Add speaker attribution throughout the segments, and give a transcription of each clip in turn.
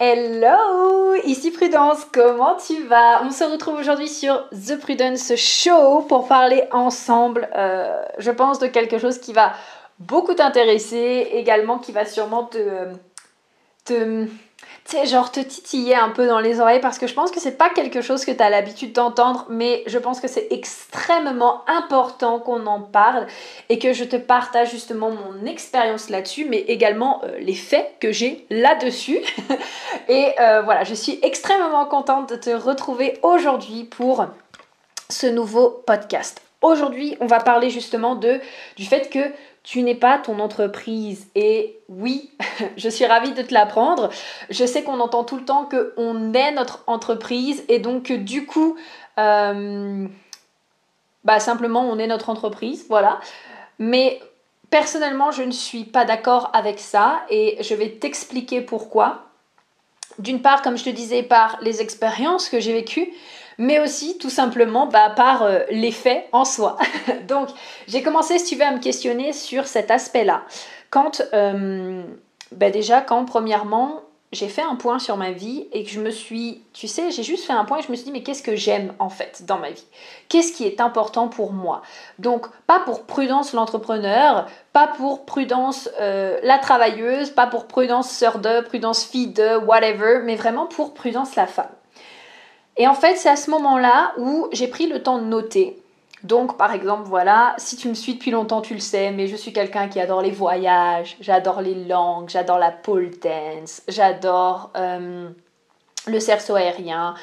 Speaker 1: Hello, ici Prudence, comment tu vas? On se retrouve aujourd'hui sur The Prudence Show pour parler ensemble, euh, je pense, de quelque chose qui va beaucoup t'intéresser, également qui va sûrement te, te tu sais, genre te titiller un peu dans les oreilles parce que je pense que c'est pas quelque chose que tu as l'habitude d'entendre, mais je pense que c'est extrêmement important qu'on en parle et que je te partage justement mon expérience là-dessus, mais également euh, les faits que j'ai là-dessus. et euh, voilà, je suis extrêmement contente de te retrouver aujourd'hui pour ce nouveau podcast. Aujourd'hui, on va parler justement de, du fait que tu n'es pas ton entreprise. Et oui, je suis ravie de te l'apprendre. Je sais qu'on entend tout le temps qu'on est notre entreprise et donc du coup, euh, bah simplement on est notre entreprise, voilà. Mais personnellement, je ne suis pas d'accord avec ça et je vais t'expliquer pourquoi. D'une part, comme je te disais, par les expériences que j'ai vécues, mais aussi tout simplement bah, par euh, l'effet en soi. Donc j'ai commencé, si tu veux, à me questionner sur cet aspect-là. Quand, euh, bah, déjà, quand premièrement, j'ai fait un point sur ma vie et que je me suis, tu sais, j'ai juste fait un point et je me suis dit, mais qu'est-ce que j'aime en fait dans ma vie? Qu'est-ce qui est important pour moi? Donc, pas pour prudence l'entrepreneur, pas pour prudence euh, la travailleuse, pas pour prudence sœur de, prudence fille de, whatever, mais vraiment pour prudence la femme. Et en fait, c'est à ce moment-là où j'ai pris le temps de noter. Donc, par exemple, voilà, si tu me suis depuis longtemps, tu le sais, mais je suis quelqu'un qui adore les voyages, j'adore les langues, j'adore la pole dance, j'adore euh, le cerceau aérien.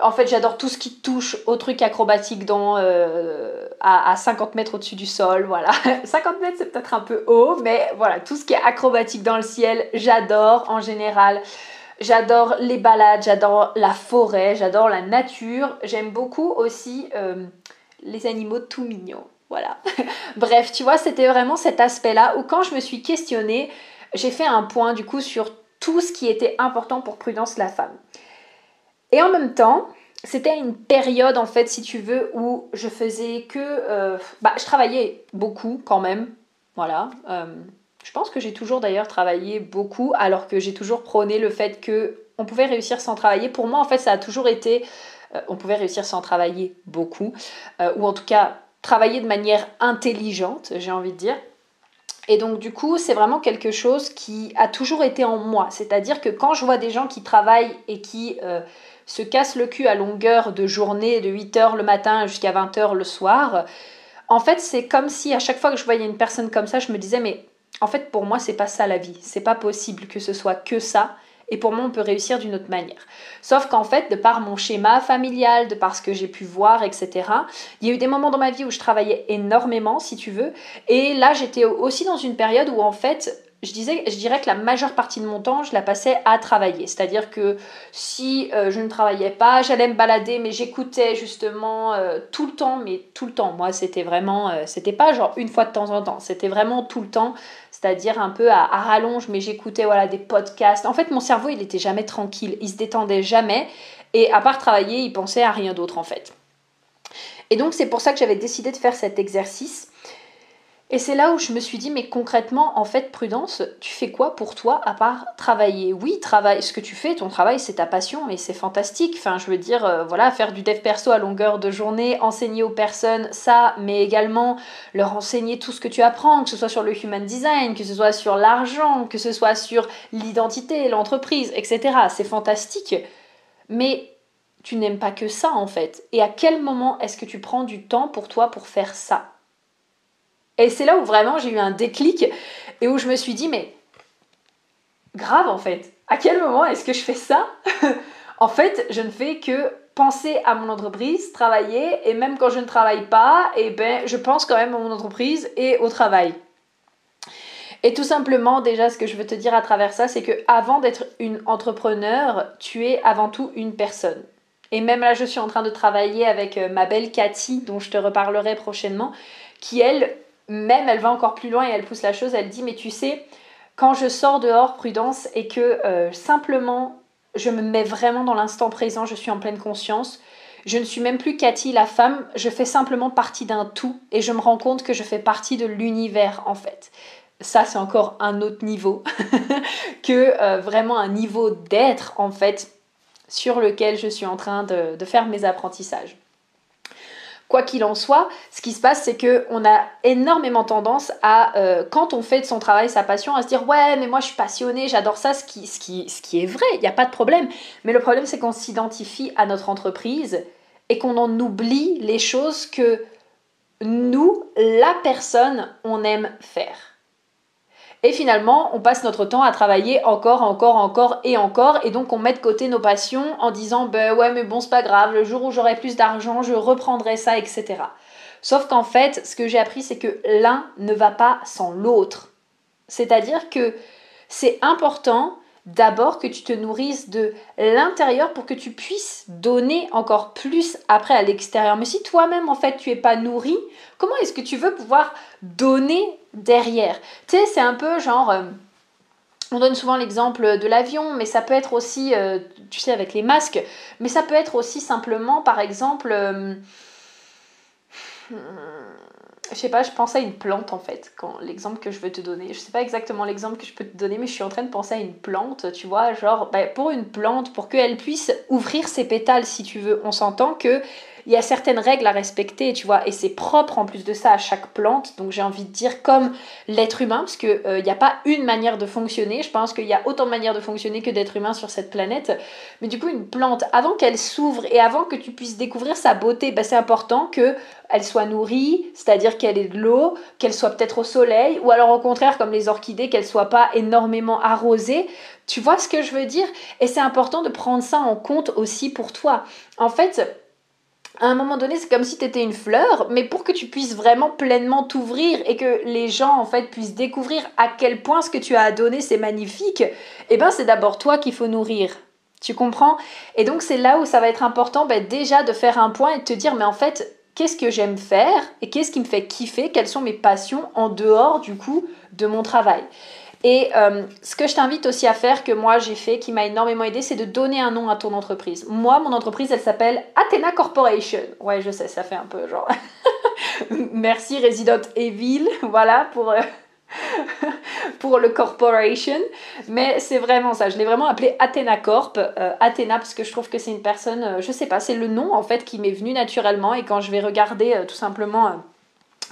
Speaker 1: En fait, j'adore tout ce qui touche au truc acrobatique dans, euh, à, à, 50 mètres au-dessus du sol. Voilà. 50 mètres, c'est peut-être un peu haut, mais voilà, tout ce qui est acrobatique dans le ciel, j'adore en général. J'adore les balades, j'adore la forêt, j'adore la nature. J'aime beaucoup aussi euh, les animaux tout mignons. Voilà. Bref, tu vois, c'était vraiment cet aspect-là où quand je me suis questionnée, j'ai fait un point du coup sur tout ce qui était important pour Prudence la femme. Et en même temps, c'était une période en fait, si tu veux, où je faisais que... Euh, bah, je travaillais beaucoup quand même. Voilà. Euh, je pense que j'ai toujours d'ailleurs travaillé beaucoup, alors que j'ai toujours prôné le fait que on pouvait réussir sans travailler. Pour moi, en fait, ça a toujours été, euh, on pouvait réussir sans travailler beaucoup, euh, ou en tout cas travailler de manière intelligente, j'ai envie de dire. Et donc du coup, c'est vraiment quelque chose qui a toujours été en moi. C'est-à-dire que quand je vois des gens qui travaillent et qui euh, se cassent le cul à longueur de journée, de 8h le matin jusqu'à 20h le soir, en fait, c'est comme si à chaque fois que je voyais une personne comme ça, je me disais, mais en fait, pour moi, c'est pas ça la vie. C'est pas possible que ce soit que ça. Et pour moi, on peut réussir d'une autre manière. Sauf qu'en fait, de par mon schéma familial, de par ce que j'ai pu voir, etc., il y a eu des moments dans ma vie où je travaillais énormément, si tu veux. Et là, j'étais aussi dans une période où, en fait, je, dirais que la majeure partie de mon temps, je la passais à travailler. C'est-à-dire que si euh, je ne travaillais pas, j'allais me balader, mais j'écoutais justement euh, tout le temps, mais tout le temps. Moi, c'était vraiment, euh, c'était pas genre une fois de temps en temps, c'était vraiment tout le temps c'est-à-dire un peu à, rallonge, mais j'écoutais voilà, des podcasts. En fait, mon cerveau, il n'était jamais tranquille, il se détendait jamais, et à part travailler, il pensait à rien d'autre en fait. Et donc, c'est pour ça que j'avais décidé de faire cet exercice. Et c'est là où je me suis dit, mais concrètement, en fait, Prudence, tu fais quoi pour toi à part travailler? Oui, travail, ce que tu fais, ton travail, c'est ta passion et c'est fantastique. Enfin, je veux dire, euh, voilà, faire du dev perso à longueur de journée, enseigner aux personnes ça, mais également leur enseigner tout ce que tu apprends, que ce soit sur le human design, que ce soit sur l'argent, que ce soit sur l'identité, l'entreprise, etc. C'est fantastique. Mais tu n'aimes pas que ça, en fait. Et à quel moment est-ce que tu prends du temps pour toi pour faire ça? Et c'est là où vraiment j'ai eu un déclic et où je me suis dit, mais grave en fait, à quel moment est-ce que je fais ça? En fait, je ne fais que penser à mon entreprise, travailler, et même quand je ne travaille pas, eh ben, je pense quand même à mon entreprise et au travail. Et tout simplement, déjà, ce que je veux te dire à travers ça, c'est que avant d'être une entrepreneur, tu es avant tout une personne. Et même là, je suis en train de travailler avec euh, ma belle Cathy, dont je te reparlerai prochainement, qui elle même elle va encore plus loin et elle pousse la chose, elle dit mais tu sais, quand je sors dehors, prudence, et que euh, simplement je me mets vraiment dans l'instant présent, je suis en pleine conscience, je ne suis même plus Cathy la femme, je fais simplement partie d'un tout et je me rends compte que je fais partie de l'univers en fait. ça c'est encore un autre niveau que euh, vraiment un niveau d'être en fait sur lequel je suis en train de faire mes apprentissages quoi qu'il en soit, ce qui se passe, c'est que on a énormément tendance à, euh, quand on fait de son travail sa passion, à se dire ouais, mais moi je suis passionnée, j'adore ça, ce qui, ce qui, ce qui est vrai, il n'y a pas de problème. Mais le problème, c'est qu'on s'identifie à notre entreprise et qu'on en oublie les choses que nous, la personne, on aime faire. Et finalement, on passe notre temps à travailler encore, encore, encore et encore. Et donc, on met de côté nos passions en disant Ben ouais, mais bon, c'est pas grave, le jour où j'aurai plus d'argent, je reprendrai ça, etc. Sauf qu'en fait, ce que j'ai appris, c'est que l'un ne va pas sans l'autre. C'est-à-dire que c'est important d'abord que tu te nourrisses de l'intérieur pour que tu puisses donner encore plus après à l'extérieur. Mais si toi-même, en fait, tu es pas nourri, comment est-ce que tu veux pouvoir donner derrière Tu sais, c'est un peu genre... Euh, on donne souvent l'exemple de l'avion, mais ça peut être aussi, euh, tu sais, avec les masques, mais ça peut être aussi simplement, par exemple, euh, je sais pas, je pense à une plante en fait, quand l'exemple que je veux te donner. Je sais pas exactement l'exemple que je peux te donner, mais je suis en train de penser à une plante, tu vois, genre bah, pour une plante, pour qu'elle puisse ouvrir ses pétales si tu veux. On s'entend que il y a certaines règles à respecter, tu vois, et c'est propre en plus de ça à chaque plante. Donc j'ai envie de dire comme l'être humain, parce qu'il n'y euh, a pas une manière de fonctionner. Je pense qu'il y a autant de manières de fonctionner que d'être humain sur cette planète. Mais du coup, une plante, avant qu'elle s'ouvre et avant que tu puisses découvrir sa beauté, bah, c'est important que elle soit nourrie, c'est-à-dire qu'elle ait de l'eau, qu'elle soit peut-être au soleil, ou alors au contraire, comme les orchidées, qu'elle soit pas énormément arrosée. Tu vois ce que je veux dire? Et c'est important de prendre ça en compte aussi pour toi. En fait, à un moment donné, c'est comme si tu étais une fleur, mais pour que tu puisses vraiment pleinement t'ouvrir et que les gens en fait puissent découvrir à quel point ce que tu as à donner c'est magnifique, eh ben c'est d'abord toi qu'il faut nourrir. Tu comprends? Et donc c'est là où ça va être important ben, déjà de faire un point et de te dire mais en fait qu'est-ce que j'aime faire et qu'est-ce qui me fait kiffer, quelles sont mes passions en dehors du coup de mon travail? Et euh, ce que je t'invite aussi à faire, que moi j'ai fait, qui m'a énormément aidé, c'est de donner un nom à ton entreprise. Moi, mon entreprise, elle s'appelle Athena Corporation. Ouais, je sais, ça fait un peu genre. Merci Resident Evil, voilà, pour, euh, pour le corporation. Mais c'est vraiment ça, je l'ai vraiment appelé Athena Corp. Euh, Athena, parce que je trouve que c'est une personne, je sais pas, c'est le nom en fait qui m'est venu naturellement. Et quand je vais regarder tout simplement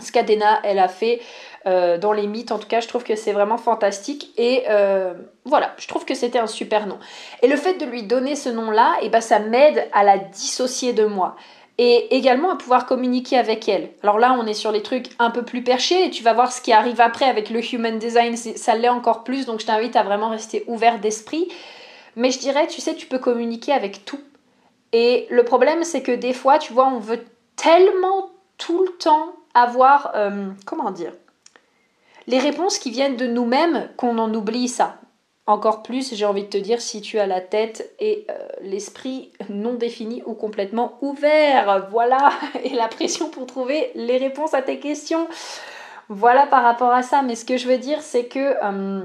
Speaker 1: ce qu'Athena, elle a fait euh, dans les mythes. En tout cas, je trouve que c'est vraiment fantastique. Et euh, voilà, je trouve que c'était un super nom. Et le fait de lui donner ce nom-là, et eh ben, ça m'aide à la dissocier de moi. Et également à pouvoir communiquer avec elle. Alors là, on est sur les trucs un peu plus perchés et tu vas voir ce qui arrive après avec le human design, ça l'est encore plus. Donc je t'invite à vraiment rester ouvert d'esprit. Mais je dirais, tu sais, tu peux communiquer avec tout. Et le problème, c'est que des fois, tu vois, on veut tellement tout le temps avoir, euh, comment dire, les réponses qui viennent de nous-mêmes qu'on en oublie ça. Encore plus, j'ai envie de te dire, si tu as la tête et euh, l'esprit non défini ou complètement ouvert. Voilà, et la pression pour trouver les réponses à tes questions. Voilà par rapport à ça. Mais ce que je veux dire, c'est que... Euh,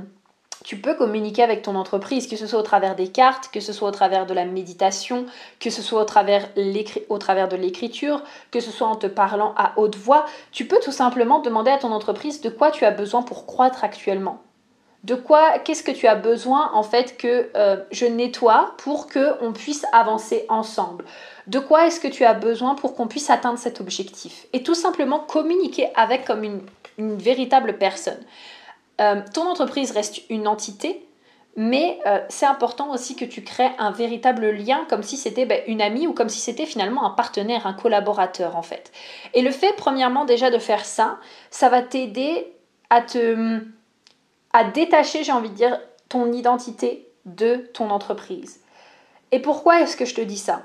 Speaker 1: tu peux communiquer avec ton entreprise, que ce soit au travers des cartes, que ce soit au travers de la méditation, que ce soit au travers, de l'écriture, que ce soit en te parlant à haute voix. Tu peux tout simplement demander à ton entreprise de quoi tu as besoin pour croître actuellement. De quoi, qu'est-ce que tu as besoin en fait que euh, je nettoie pour que on puisse avancer ensemble. De quoi est-ce que tu as besoin pour qu'on puisse atteindre cet objectif? Et tout simplement communiquer avec comme une véritable personne. Euh, ton entreprise reste une entité, mais euh, c'est important aussi que tu crées un véritable lien comme si c'était ben, une amie ou comme si c'était finalement un partenaire, un collaborateur en fait. Et le fait premièrement déjà de faire ça, ça va t'aider à te à détacher, j'ai envie de dire, ton identité de ton entreprise. Et pourquoi est-ce que je te dis ça?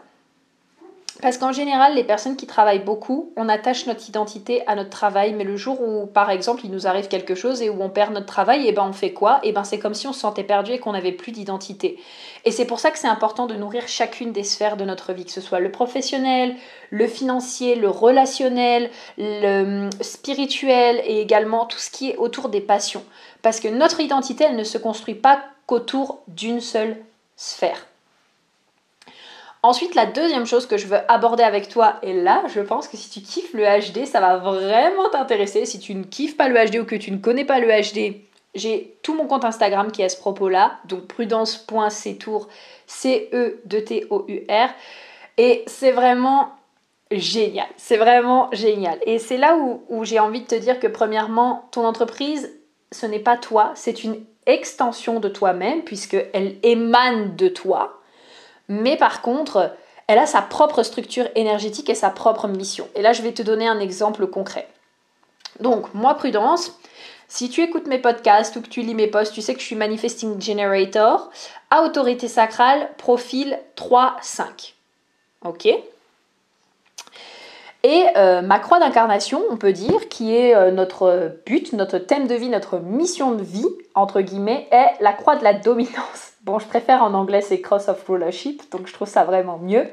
Speaker 1: Parce qu'en général, les personnes qui travaillent beaucoup, on attache notre identité à notre travail, mais le jour où, par exemple, il nous arrive quelque chose et où on perd notre travail, et eh ben on fait quoi? Et eh ben c'est comme si on se sentait perdu et qu'on n'avait plus d'identité. Et c'est pour ça que c'est important de nourrir chacune des sphères de notre vie, que ce soit le professionnel, le financier, le relationnel, le hum, spirituel et également tout ce qui est autour des passions. Parce que notre identité, elle ne se construit pas qu'autour d'une seule sphère. Ensuite, la deuxième chose que je veux aborder avec toi, et là, je pense que si tu kiffes le HD, ça va vraiment t'intéresser. Si tu ne kiffes pas le HD ou que tu ne connais pas le HD, j'ai tout mon compte Instagram qui est à ce propos-là, donc prudence.ctour, C-E-D-T-O-U-R. Et c'est vraiment génial. C'est vraiment génial. Et c'est là où, où j'ai envie de te dire que premièrement, ton entreprise, ce n'est pas toi, c'est une extension de toi-même puisqu'elle émane de toi. Mais par contre, elle a sa propre structure énergétique et sa propre mission. Et là, je vais te donner un exemple concret. Donc, moi, Prudence, si tu écoutes mes podcasts ou que tu lis mes posts, tu sais que je suis Manifesting Generator, autorité sacrale, profil 3-5. Ok? Et euh, ma croix d'incarnation, on peut dire, qui est euh, notre but, notre thème de vie, notre mission de vie, entre guillemets, est la croix de la dominance. Bon, je préfère en anglais, c'est Cross of Rulership, donc je trouve ça vraiment mieux.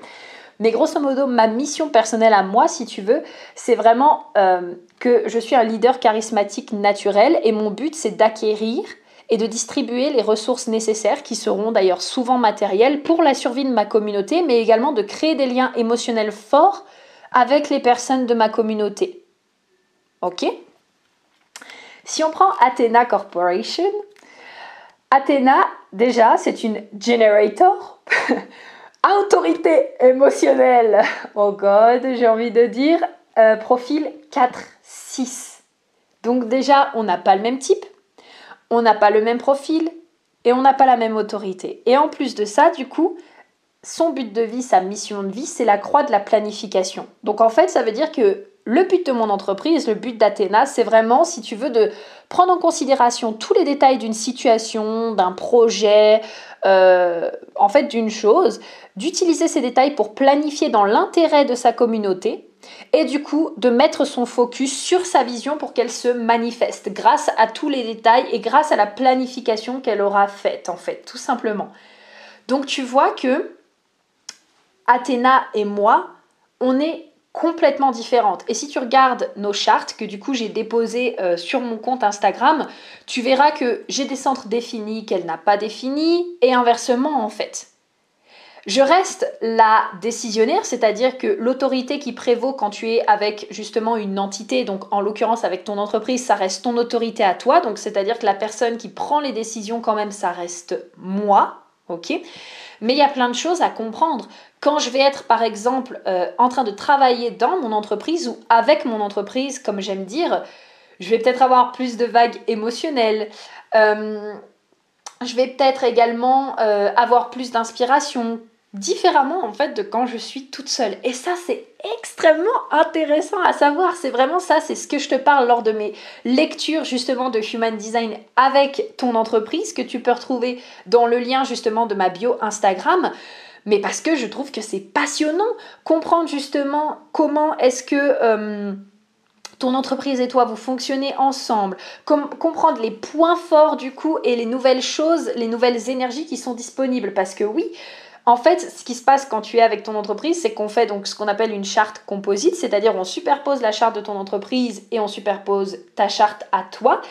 Speaker 1: Mais grosso modo, ma mission personnelle à moi, si tu veux, c'est vraiment euh, que je suis un leader charismatique naturel et mon but, c'est d'acquérir et de distribuer les ressources nécessaires, qui seront d'ailleurs souvent matérielles, pour la survie de ma communauté, mais également de créer des liens émotionnels forts avec les personnes de ma communauté. Ok? Si on prend Athena Corporation, Athena, déjà, c'est une generator, autorité émotionnelle. Oh God, j'ai envie de dire, euh, profil 4-6. Donc déjà, on n'a pas le même type, on n'a pas le même profil et on n'a pas la même autorité. Et en plus de ça, du coup, son but de vie, sa mission de vie, c'est la croix de la planification. Donc en fait, ça veut dire que le but de mon entreprise, le but d'Athéna, c'est vraiment, si tu veux, de prendre en considération tous les détails d'une situation, d'un projet, euh, en fait d'une chose, d'utiliser ces détails pour planifier dans l'intérêt de sa communauté et du coup de mettre son focus sur sa vision pour qu'elle se manifeste grâce à tous les détails et grâce à la planification qu'elle aura faite en fait, tout simplement. Donc tu vois que Athéna et moi, on est complètement différentes. Et si tu regardes nos chartes que du coup j'ai déposées euh, sur mon compte Instagram, tu verras que j'ai des centres définis qu'elle n'a pas définis et inversement en fait. Je reste la décisionnaire, c'est-à-dire que l'autorité qui prévaut quand tu es avec justement une entité, donc en l'occurrence avec ton entreprise, ça reste ton autorité à toi, donc c'est-à-dire que la personne qui prend les décisions quand même, ça reste moi, ok? Mais il y a plein de choses à comprendre. Quand je vais être, par exemple, euh, en train de travailler dans mon entreprise ou avec mon entreprise, comme j'aime dire, je vais peut-être avoir plus de vagues émotionnelles. Euh, je vais peut-être également euh, avoir plus d'inspiration, différemment en fait de quand je suis toute seule. Et ça c'est extrêmement intéressant à savoir. C'est vraiment ça, c'est ce que je te parle lors de mes lectures justement de Human Design avec ton entreprise que tu peux retrouver dans le lien justement de ma bio Instagram. Mais parce que je trouve que c'est passionnant comprendre justement comment est-ce que euh, ton entreprise et toi, vous fonctionnez ensemble, comprendre les points forts du coup et les nouvelles choses, les nouvelles énergies qui sont disponibles. Parce que oui, en fait, ce qui se passe quand tu es avec ton entreprise, c'est qu'on fait donc ce qu'on appelle une charte composite, c'est-à-dire on superpose la charte de ton entreprise et on superpose ta charte à toi.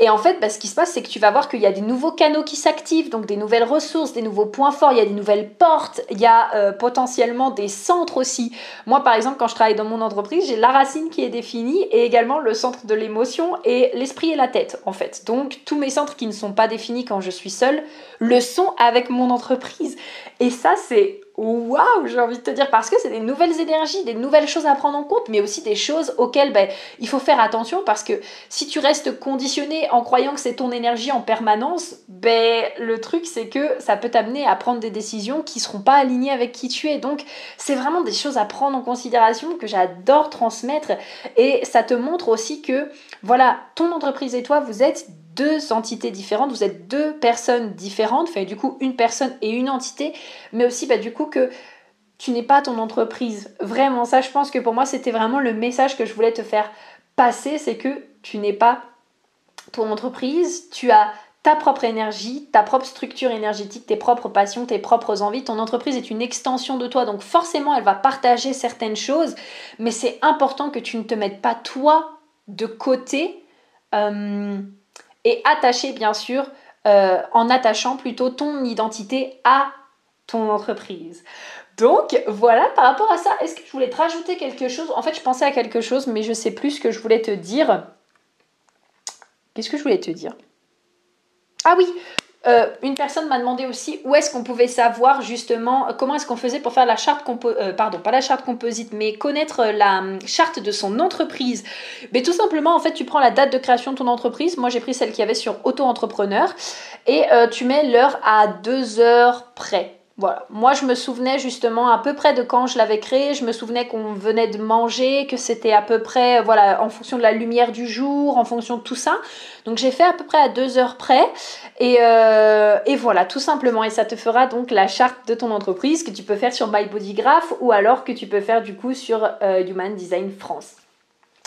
Speaker 1: Et en fait, bah, ce qui se passe, c'est que tu vas voir qu'il y a des nouveaux canaux qui s'activent, donc des nouvelles ressources, des nouveaux points forts, il y a des nouvelles portes, il y a euh, potentiellement des centres aussi. Moi, par exemple, quand je travaille dans mon entreprise, j'ai la racine qui est définie et également le centre de l'émotion et l'esprit et la tête, en fait. Donc, tous mes centres qui ne sont pas définis quand je suis seule le sont avec mon entreprise. Ça, c'est waouh, j'ai envie de te dire, parce que c'est des nouvelles énergies, des nouvelles choses à prendre en compte, mais aussi des choses auxquelles ben, il faut faire attention parce que si tu restes conditionné en croyant que c'est ton énergie en permanence, ben, le truc c'est que ça peut t'amener à prendre des décisions qui seront pas alignées avec qui tu es. Donc c'est vraiment des choses à prendre en considération que j'adore transmettre et ça te montre aussi que voilà, ton entreprise et toi, vous êtes deux entités différentes, vous êtes deux personnes différentes, enfin du coup une personne et une entité, mais aussi bah, du coup que tu n'es pas ton entreprise. Vraiment, ça je pense que pour moi c'était vraiment le message que je voulais te faire passer, c'est que tu n'es pas ton entreprise, tu as ta propre énergie, ta propre structure énergétique, tes propres passions, tes propres envies. Ton entreprise est une extension de toi, donc forcément elle va partager certaines choses, mais c'est important que tu ne te mettes pas toi de côté. Euh, et attacher bien sûr, euh, en attachant plutôt ton identité à ton entreprise. Donc voilà, par rapport à ça, est-ce que je voulais te rajouter quelque chose? En fait, je pensais à quelque chose, mais je sais plus ce que je voulais te dire. Qu'est-ce que je voulais te dire? Ah oui, euh, une personne m'a demandé aussi où est-ce qu'on pouvait savoir justement comment est-ce qu'on faisait pour faire la charte composite, euh, pardon, pas la charte composite, mais connaître la hum, charte de son entreprise. Mais tout simplement, en fait, tu prends la date de création de ton entreprise. Moi, j'ai pris celle qu'il y avait sur auto-entrepreneur et euh, tu mets l'heure à deux heures près. Voilà, moi je me souvenais justement à peu près de quand je l'avais créé, je me souvenais qu'on venait de manger, que c'était à peu près, voilà, en fonction de la lumière du jour, en fonction de tout ça. Donc j'ai fait à peu près à deux heures près, et, euh, et, voilà, tout simplement. Et ça te fera donc la charte de ton entreprise que tu peux faire sur My Graph ou alors que tu peux faire du coup sur euh, Human Design France.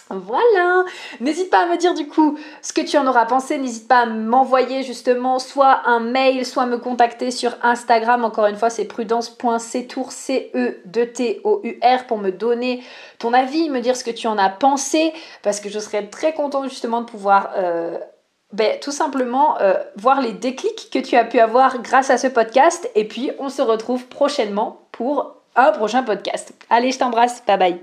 Speaker 1: Voilà, n'hésite pas à me dire du coup ce que tu en auras pensé, n'hésite pas à m'envoyer justement soit un mail, soit me contacter sur Instagram, encore une fois c'est prudence.ctour, c e t o u r pour me donner ton avis, me dire ce que tu en as pensé, parce que je serais très contente justement de pouvoir... Euh, ben, tout simplement euh, voir les déclics que tu as pu avoir grâce à ce podcast. Et puis on se retrouve prochainement pour un prochain podcast. Allez, je t'embrasse, bye bye.